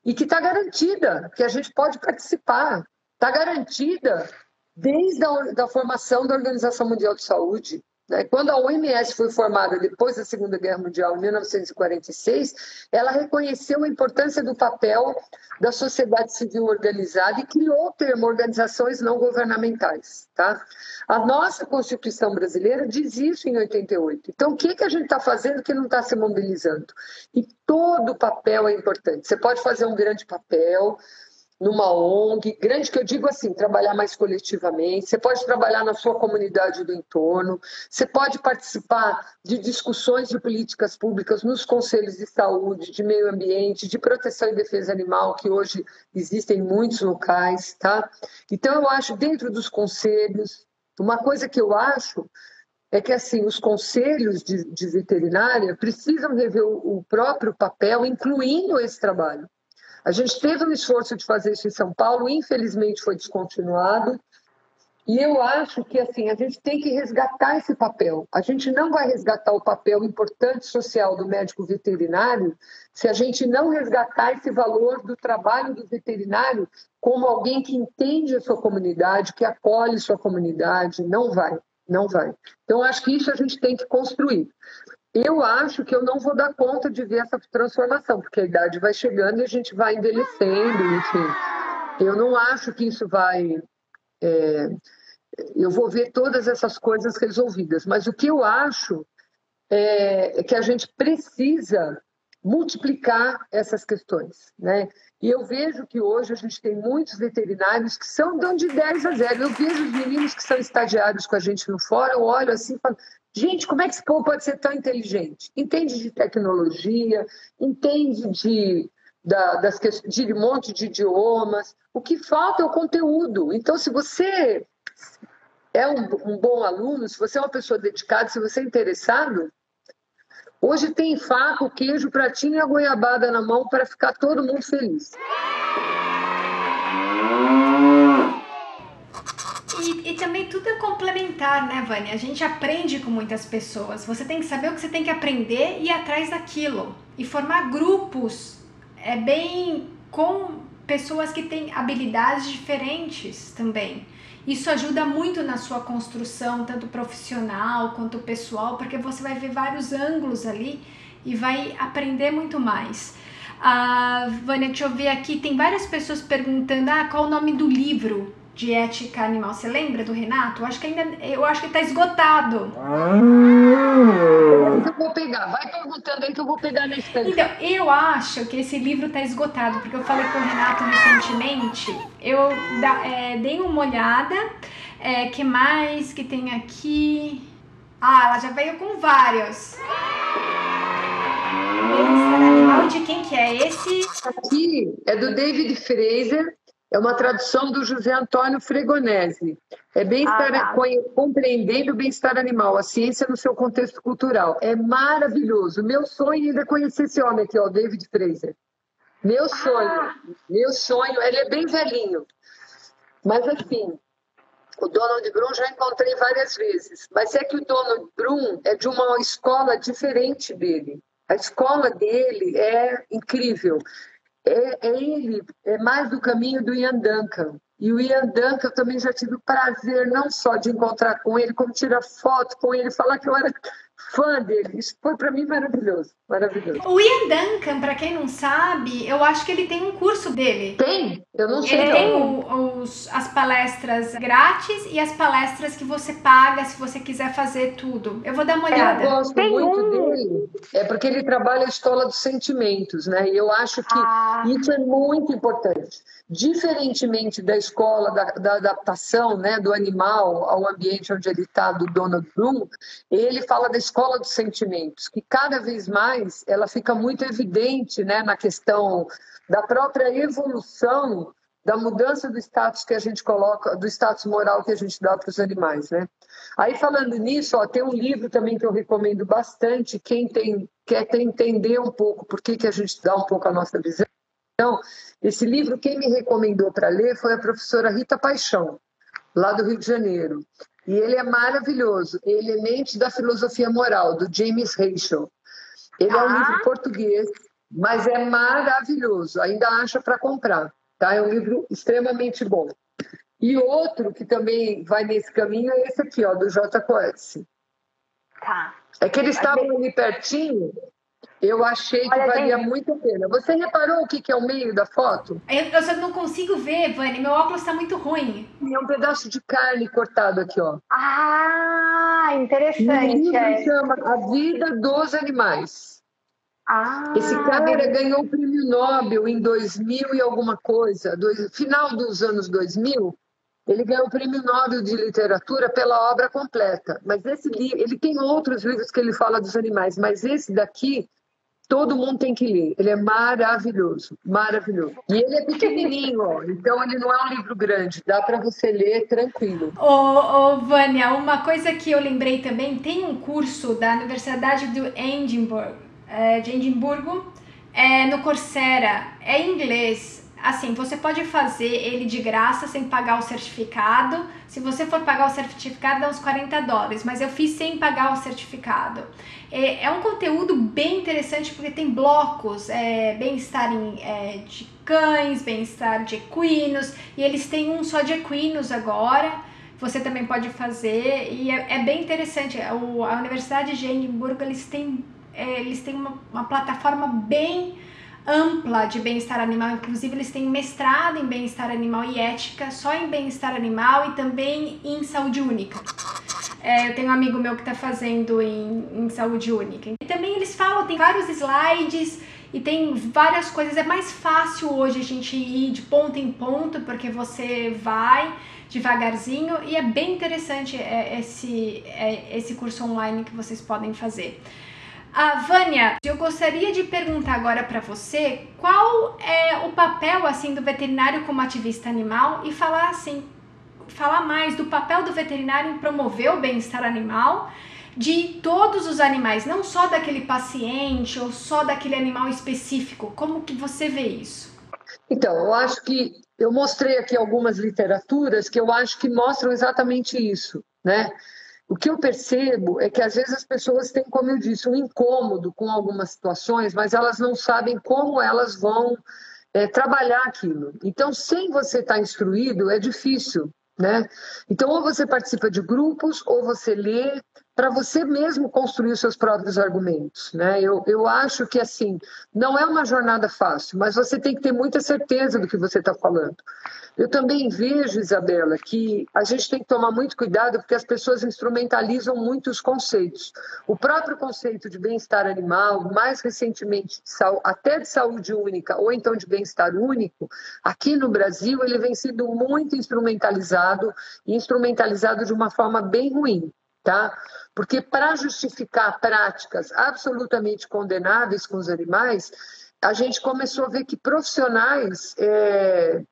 B: e que está garantida, que a gente pode participar. Está garantida desde a da formação da Organização Mundial de Saúde. Né? Quando a OMS foi formada depois da Segunda Guerra Mundial, em 1946, ela reconheceu a importância do papel da sociedade civil organizada e criou o termo organizações não governamentais. Tá? A nossa Constituição brasileira diz isso em 88. Então, o que, que a gente está fazendo que não está se mobilizando? E todo papel é importante. Você pode fazer um grande papel, numa ONG, grande que eu digo assim, trabalhar mais coletivamente, você pode trabalhar na sua comunidade do entorno, você pode participar de discussões de políticas públicas nos conselhos de saúde, de meio ambiente, de proteção e defesa animal, que hoje existem em muitos locais, tá? Então eu acho dentro dos conselhos, uma coisa que eu acho é que assim os conselhos de, de veterinária precisam rever o, o próprio papel, incluindo esse trabalho. A gente teve um esforço de fazer isso em São Paulo, infelizmente foi descontinuado. E eu acho que assim a gente tem que resgatar esse papel. A gente não vai resgatar o papel importante social do médico veterinário se a gente não resgatar esse valor do trabalho do veterinário como alguém que entende a sua comunidade, que acolhe sua comunidade. Não vai, não vai. Então acho que isso a gente tem que construir. Eu acho que eu não vou dar conta de ver essa transformação, porque a idade vai chegando e a gente vai envelhecendo, enfim. Eu não acho que isso vai. É, eu vou ver todas essas coisas resolvidas, mas o que eu acho é, é que a gente precisa multiplicar essas questões, né? E eu vejo que hoje a gente tem muitos veterinários que são dão de 10 a 0. Eu vejo os meninos que são estagiários com a gente no fórum, eu olho assim e falo, Gente, como é que esse povo pode ser tão inteligente? Entende de tecnologia, entende de, da, das, de um monte de idiomas. O que falta é o conteúdo. Então, se você é um, um bom aluno, se você é uma pessoa dedicada, se você é interessado, hoje tem faca, queijo, pratinho e a goiabada na mão para ficar todo mundo feliz.
A: E, e, também tudo é complementar, né, Vânia? A gente aprende com muitas pessoas. Você tem que saber o que você tem que aprender e ir atrás daquilo. E formar grupos é bem com pessoas que têm habilidades diferentes também. Isso ajuda muito na sua construção, tanto profissional quanto pessoal, porque você vai ver vários ângulos ali e vai aprender muito mais. Ah, Vânia, deixa eu ver aqui, tem várias pessoas perguntando ah, qual o nome do livro de ética animal. Você lembra do Renato? Eu acho que ainda, eu acho que está esgotado.
B: Ah. Eu vou pegar. Vai perguntando aí que eu vou pegar na estante.
A: Então, eu acho que esse livro está esgotado, porque eu falei com o Renato recentemente. Eu da, é, dei uma olhada. É, que mais que tem aqui? Ah, ela já veio com vários. Bem-estar animal de quem que é esse?
B: Aqui é do David Fraser é uma tradução do José Antônio Fregonese. É bem-estar, ah, tá. compreendendo o bem-estar animal, a ciência no seu contexto cultural. É maravilhoso. Meu sonho ainda é conhecer esse homem aqui, ó, David Fraser. Meu sonho, ah. meu sonho, ele é bem velhinho. Mas assim, o Donald Brum já encontrei várias vezes, mas é que o Donald Brum é de uma escola diferente dele. A escola dele é incrível. É, é ele, é mais do caminho do Ian Duncan. E o Ian Duncan, eu também já tive o prazer não só de encontrar com ele, como tirar foto com ele, falar que eu era fã dele. Isso foi para mim maravilhoso, maravilhoso.
A: O Ian Duncan, para quem não sabe, eu acho que ele tem um curso dele.
B: Tem? Eu não sei.
A: Ele
B: não.
A: tem o, os, as palestras grátis e as palestras que você paga se você quiser fazer tudo. Eu vou dar uma olhada.
B: Eu gosto tem muito um... dele. É porque ele trabalha a escola dos sentimentos, né? E eu acho que ah. isso é muito importante. Diferentemente da escola da, da adaptação, né, do animal ao ambiente onde ele está, do Donald Bloom, ele fala da escola dos sentimentos, que cada vez mais ela fica muito evidente né, na questão da própria evolução da mudança do status que a gente coloca, do status moral que a gente dá para os animais, né? Aí falando nisso, ó, tem um livro também que eu recomendo bastante, quem tem quer entender um pouco por que, que a gente dá um pouco a nossa visão. Então, esse livro quem me recomendou para ler foi a professora Rita Paixão, lá do Rio de Janeiro. E ele é maravilhoso, Elementos da Filosofia Moral, do James Rachel. Ele ah. é um ah. livro português, mas é maravilhoso, ainda acha para comprar. Tá? É um livro extremamente bom. E outro que também vai nesse caminho é esse aqui, ó, do J. Coetzee.
C: Tá.
B: É que eles estavam ali pertinho, eu achei que Olha, valia muito a pena. Você reparou o que, é o meio da foto?
A: Eu, eu só não consigo ver, Vani. Meu óculos está muito ruim.
B: É um pedaço de carne cortado aqui, ó.
C: Ah, interessante.
B: O é. chama A Vida dos Animais.
C: Ah.
B: Esse cara ganhou o prêmio Nobel em 2000 e alguma coisa, dois, final dos anos 2000. Ele ganhou o prêmio Nobel de Literatura pela obra completa. Mas esse livro, ele tem outros livros que ele fala dos animais, mas esse daqui Todo mundo tem que ler. Ele é maravilhoso, maravilhoso. E ele é pequenininho, ó, então ele não é um livro grande. Dá para você ler tranquilo.
A: Ô, ô, Vânia, uma coisa que eu lembrei também, tem um curso da Universidade do é, de Edimburgo, é, no Coursera, é em inglês assim, você pode fazer ele de graça sem pagar o certificado. Se você for pagar o certificado, dá uns 40 dólares, mas eu fiz sem pagar o certificado. É, é um conteúdo bem interessante porque tem blocos, é, bem-estar é, de cães, bem-estar de equinos, e eles têm um só de equinos agora. Você também pode fazer, e é, é bem interessante. O, a Universidade de Edimburgo, eles têm, é, eles têm uma, uma plataforma bem ampla de bem-estar animal, inclusive eles têm mestrado em bem-estar animal e ética, só em bem-estar animal e também em saúde única. É, eu tenho um amigo meu que está fazendo em, em saúde única. E também eles falam, tem vários slides e tem várias coisas. É mais fácil hoje a gente ir de ponto em ponto, porque você vai devagarzinho e é bem interessante é, esse, é, esse curso online que vocês podem fazer. A Vânia, eu gostaria de perguntar agora para você qual é o papel assim do veterinário como ativista animal e falar assim, falar mais do papel do veterinário em promover o bem-estar animal de todos os animais, não só daquele paciente ou só daquele animal específico. Como que você vê isso?
B: Então, eu acho que eu mostrei aqui algumas literaturas que eu acho que mostram exatamente isso, né? O que eu percebo é que às vezes as pessoas têm, como eu disse, um incômodo com algumas situações, mas elas não sabem como elas vão é, trabalhar aquilo. Então, sem você estar instruído, é difícil. Né? Então, ou você participa de grupos, ou você lê, para você mesmo construir os seus próprios argumentos. Né? Eu, eu acho que, assim, não é uma jornada fácil, mas você tem que ter muita certeza do que você está falando. Eu também vejo, Isabela, que a gente tem que tomar muito cuidado porque as pessoas instrumentalizam muito os conceitos. O próprio conceito de bem-estar animal, mais recentemente até de saúde única ou então de bem-estar único, aqui no Brasil ele vem sendo muito instrumentalizado e instrumentalizado de uma forma bem ruim. Tá? Porque para justificar práticas absolutamente condenáveis com os animais, a gente começou a ver que profissionais é,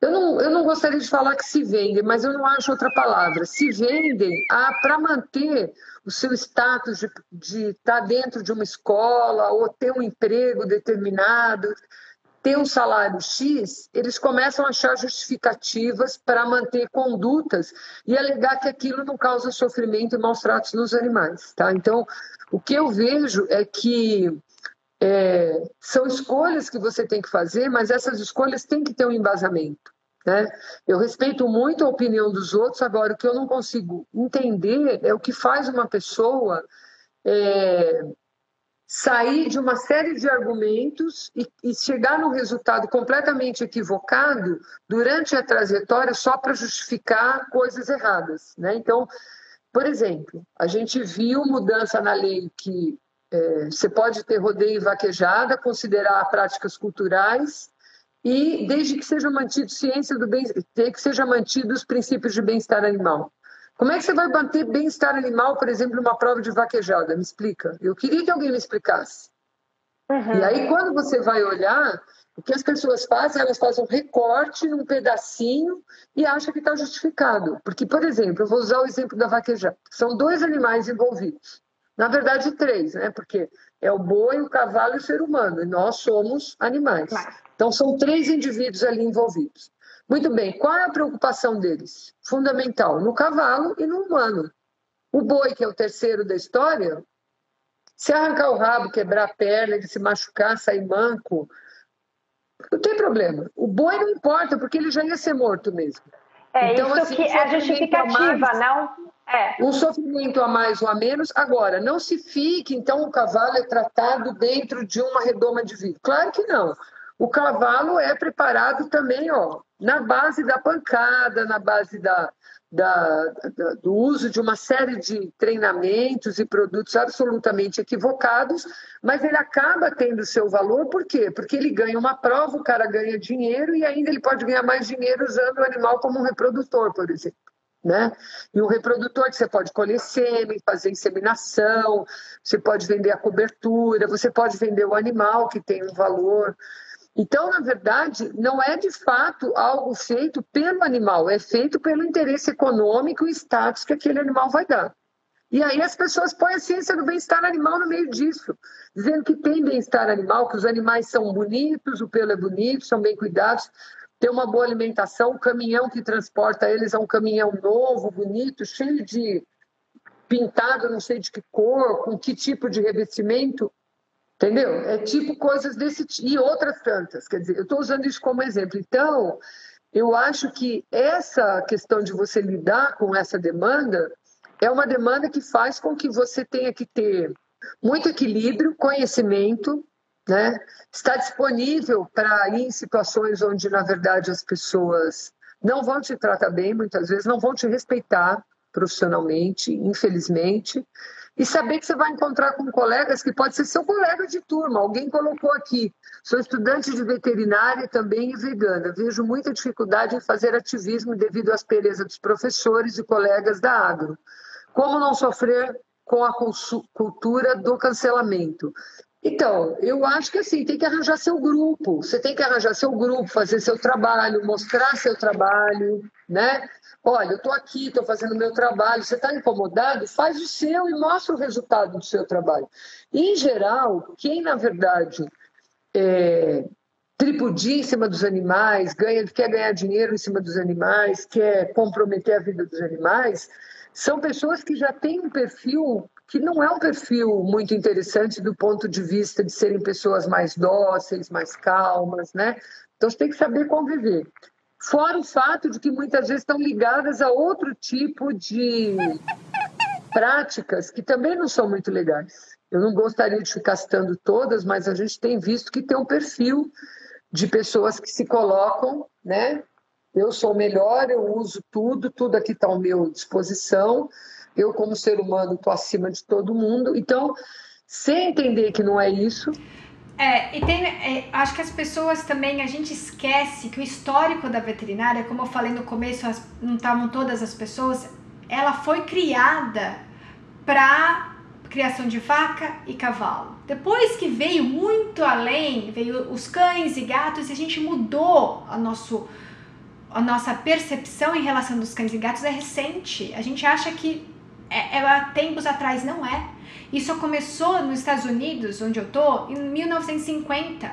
B: eu não, eu não gostaria de falar que se vendem, mas eu não acho outra palavra. Se vendem para manter o seu status de, de estar tá dentro de uma escola ou ter um emprego determinado, ter um salário X, eles começam a achar justificativas para manter condutas e alegar que aquilo não causa sofrimento e maus tratos nos animais. Tá? Então, o que eu vejo é que é, são escolhas que você tem que fazer, mas essas escolhas têm que ter um embasamento. Né? Eu respeito muito a opinião dos outros, agora o que eu não consigo entender é o que faz uma pessoa é, sair de uma série de argumentos e, e chegar num resultado completamente equivocado durante a trajetória só para justificar coisas erradas. Né? Então, por exemplo, a gente viu mudança na lei que é, você pode ter rodeio e vaquejada, considerar práticas culturais e desde que seja mantido ciência do bem, que seja mantido os princípios de bem-estar animal. Como é que você vai manter bem-estar animal, por exemplo, numa prova de vaquejada? Me explica. Eu queria que alguém me explicasse. Uhum. E aí, quando você vai olhar, o que as pessoas fazem, elas fazem um recorte num pedacinho e acham que está justificado. Porque, por exemplo, eu vou usar o exemplo da vaquejada. São dois animais envolvidos. Na verdade, três, né? Porque é o boi, o cavalo e o ser humano. E nós somos animais. Então, são três indivíduos ali envolvidos. Muito bem, qual é a preocupação deles? Fundamental, no cavalo e no humano. O boi, que é o terceiro da história, se arrancar o rabo, quebrar a perna, ele se machucar, sair manco, não tem problema. O boi não importa, porque ele já ia ser morto mesmo.
C: É então, isso assim, que é justificativa, mais... não?
B: É. Um sofrimento a mais ou a menos. Agora, não se fique, então, o cavalo é tratado dentro de uma redoma de vidro. Claro que não. O cavalo é preparado também, ó, na base da pancada, na base da, da, da, do uso de uma série de treinamentos e produtos absolutamente equivocados, mas ele acaba tendo seu valor, por quê? Porque ele ganha uma prova, o cara ganha dinheiro e ainda ele pode ganhar mais dinheiro usando o animal como um reprodutor, por exemplo. Né? E o reprodutor que você pode colher sêmen, fazer inseminação, você pode vender a cobertura, você pode vender o animal que tem um valor. Então, na verdade, não é de fato algo feito pelo animal, é feito pelo interesse econômico e status que aquele animal vai dar. E aí as pessoas põem a ciência do bem-estar animal no meio disso, dizendo que tem bem-estar animal, que os animais são bonitos, o pelo é bonito, são bem cuidados ter uma boa alimentação, o caminhão que transporta eles é um caminhão novo, bonito, cheio de pintado, não sei de que cor, com que tipo de revestimento, entendeu? É tipo coisas desse e outras tantas. Quer dizer, eu estou usando isso como exemplo. Então, eu acho que essa questão de você lidar com essa demanda é uma demanda que faz com que você tenha que ter muito equilíbrio, conhecimento, né? Está disponível para ir em situações onde, na verdade, as pessoas não vão te tratar bem, muitas vezes não vão te respeitar profissionalmente, infelizmente, e saber que você vai encontrar com colegas que pode ser seu colega de turma. Alguém colocou aqui, sou estudante de veterinária também e vegana. Vejo muita dificuldade em fazer ativismo devido à aspereza dos professores e colegas da agro. Como não sofrer com a cultura do cancelamento? Então, eu acho que assim, tem que arranjar seu grupo. Você tem que arranjar seu grupo, fazer seu trabalho, mostrar seu trabalho, né? Olha, eu estou aqui, estou fazendo meu trabalho. Você está incomodado? Faz o seu e mostra o resultado do seu trabalho. Em geral, quem na verdade é, tripudia em cima dos animais, ganha, quer ganhar dinheiro em cima dos animais, quer comprometer a vida dos animais, são pessoas que já têm um perfil que não é um perfil muito interessante do ponto de vista de serem pessoas mais dóceis, mais calmas, né? Então você tem que saber conviver. Fora o fato de que muitas vezes estão ligadas a outro tipo de práticas que também não são muito legais. Eu não gostaria de ficar citando todas, mas a gente tem visto que tem um perfil de pessoas que se colocam, né? Eu sou melhor, eu uso tudo, tudo aqui está à minha disposição eu, como ser humano, estou acima de todo mundo. Então, sem entender que não é isso.
A: É, e tem, é, acho que as pessoas também, a gente esquece que o histórico da veterinária, como eu falei no começo, as, não estavam todas as pessoas, ela foi criada para criação de vaca e cavalo. Depois que veio muito além, veio os cães e gatos, e a gente mudou a nosso a nossa percepção em relação dos cães e gatos é recente. A gente acha que é, há tempos atrás, não é. Isso começou nos Estados Unidos, onde eu tô, em 1950,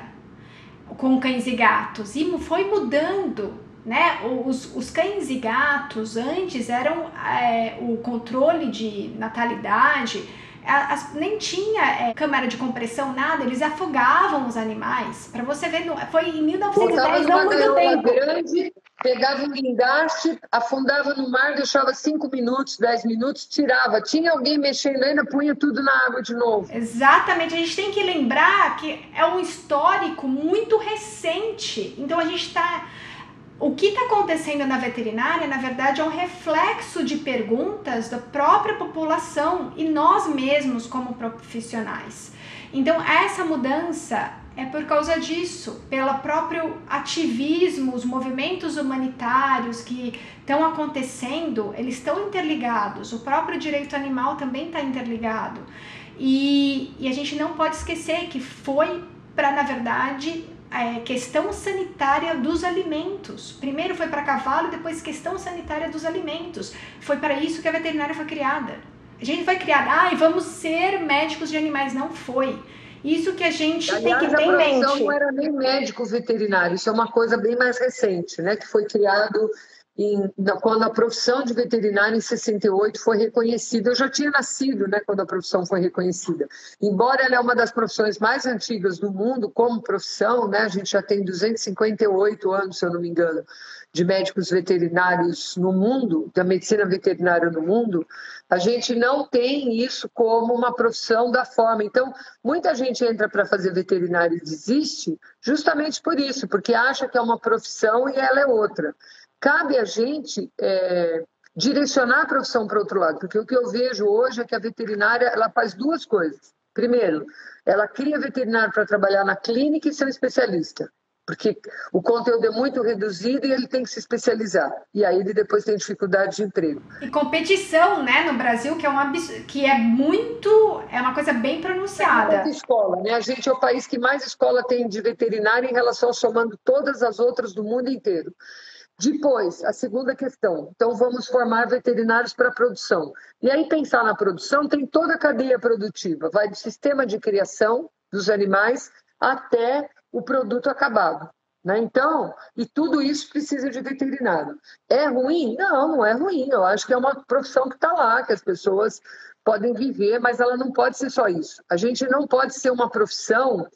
A: com cães e gatos, e foi mudando. Né? Os, os cães e gatos antes eram é, o controle de natalidade, as, nem tinha é, câmara de compressão, nada, eles afogavam os animais. Para você ver, foi em 1910, não muito tempo.
B: grande, pegava um guindaste, afundava no mar, deixava 5 minutos, 10 minutos, tirava. Tinha alguém mexendo ainda, punha tudo na água de novo.
A: Exatamente, a gente tem que lembrar que é um histórico muito recente. Então a gente está o que está acontecendo na veterinária, na verdade, é um reflexo de perguntas da própria população e nós mesmos como profissionais. Então, essa mudança é por causa disso, pelo próprio ativismo, os movimentos humanitários que estão acontecendo, eles estão interligados. O próprio direito animal também está interligado. E, e a gente não pode esquecer que foi para, na verdade, é, questão sanitária dos alimentos. Primeiro foi para cavalo, depois questão sanitária dos alimentos. Foi para isso que a veterinária foi criada. A gente foi criada, ah, vamos ser médicos de animais. Não foi. Isso que a gente Aliás, tem que ter em mente.
B: não era nem médico veterinário, isso é uma coisa bem mais recente, né? Que foi criado em, quando a profissão de veterinário em 68 foi reconhecida. Eu já tinha nascido né, quando a profissão foi reconhecida. Embora ela é uma das profissões mais antigas do mundo como profissão, né, a gente já tem 258 anos, se eu não me engano, de médicos veterinários no mundo, da medicina veterinária no mundo, a gente não tem isso como uma profissão da forma. Então, muita gente entra para fazer veterinário e desiste justamente por isso, porque acha que é uma profissão e ela é outra cabe a gente é, direcionar a profissão para outro lado, porque o que eu vejo hoje é que a veterinária ela faz duas coisas. Primeiro, ela cria veterinário para trabalhar na clínica e ser um especialista, porque o conteúdo é muito reduzido e ele tem que se especializar. E aí ele depois tem dificuldade de emprego.
A: E competição, né, no Brasil, que é um que é muito, é uma coisa bem pronunciada.
B: É escola, né? A gente é o país que mais escola tem de veterinária em relação somando todas as outras do mundo inteiro. Depois, a segunda questão. Então, vamos formar veterinários para a produção. E aí, pensar na produção, tem toda a cadeia produtiva. Vai do sistema de criação dos animais até o produto acabado. Né? Então, e tudo isso precisa de veterinário. É ruim? Não, não é ruim. Eu acho que é uma profissão que está lá, que as pessoas podem viver, mas ela não pode ser só isso. A gente não pode ser uma profissão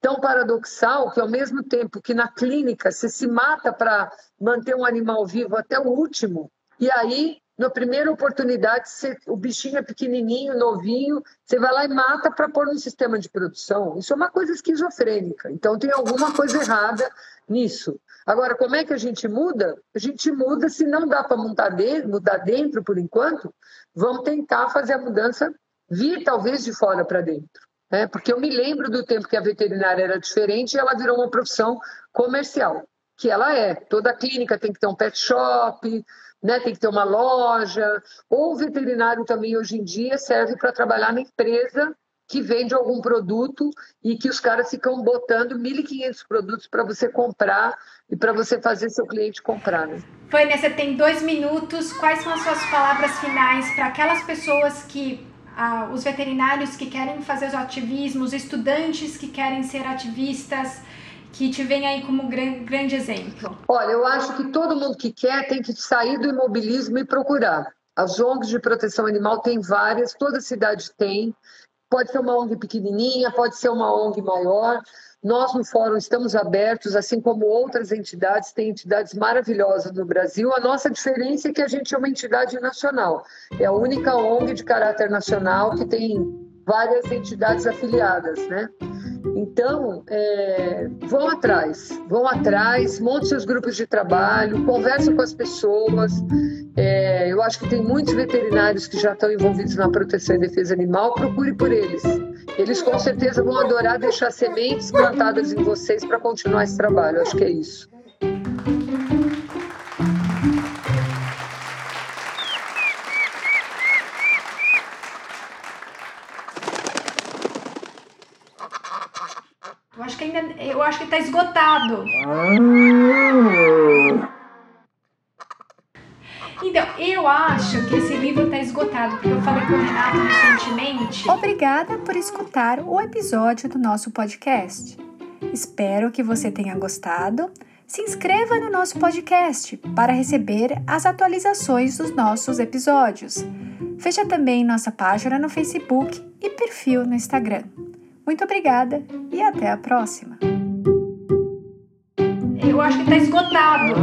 B: tão paradoxal que, ao mesmo tempo que na clínica você se mata para manter um animal vivo até o último, e aí, na primeira oportunidade, você, o bichinho é pequenininho, novinho, você vai lá e mata para pôr no sistema de produção. Isso é uma coisa esquizofrênica. Então, tem alguma coisa errada nisso. Agora, como é que a gente muda? A gente muda, se não dá para mudar dentro, mudar dentro por enquanto, vamos tentar fazer a mudança vir talvez de fora para dentro. Né? Porque eu me lembro do tempo que a veterinária era diferente e ela virou uma profissão comercial, que ela é. Toda clínica tem que ter um pet shop, né? tem que ter uma loja. Ou o veterinário também, hoje em dia, serve para trabalhar na empresa que vende algum produto e que os caras ficam botando 1.500 produtos para você comprar e para você fazer seu cliente comprar. Né?
A: Vânia, você tem dois minutos. Quais são as suas palavras finais para aquelas pessoas que ah, os veterinários que querem fazer os ativismos, os estudantes que querem ser ativistas, que te vem aí como gran, grande exemplo?
B: Olha, eu acho que todo mundo que quer tem que sair do imobilismo e procurar. As ONGs de proteção animal tem várias, toda cidade tem. Pode ser uma ONG pequenininha, pode ser uma ONG maior. Nós no Fórum estamos abertos, assim como outras entidades, tem entidades maravilhosas no Brasil. A nossa diferença é que a gente é uma entidade nacional. É a única ONG de caráter nacional que tem várias entidades afiliadas, né? Então, é, vão atrás, vão atrás, monte seus grupos de trabalho, conversa com as pessoas. É, eu acho que tem muitos veterinários que já estão envolvidos na proteção e defesa animal, procure por eles. Eles com certeza vão adorar deixar sementes plantadas em vocês para continuar esse trabalho. Acho que é isso.
A: Acho que ainda. Eu acho que esgotado.
D: esse livro está esgotado, porque eu falei com o Renato recentemente. Obrigada por escutar o episódio do nosso podcast. Espero que você tenha gostado. Se inscreva no nosso podcast para receber as atualizações dos nossos episódios. Veja também nossa página no Facebook e perfil no Instagram. Muito obrigada e até a próxima! acho que tá esgotado.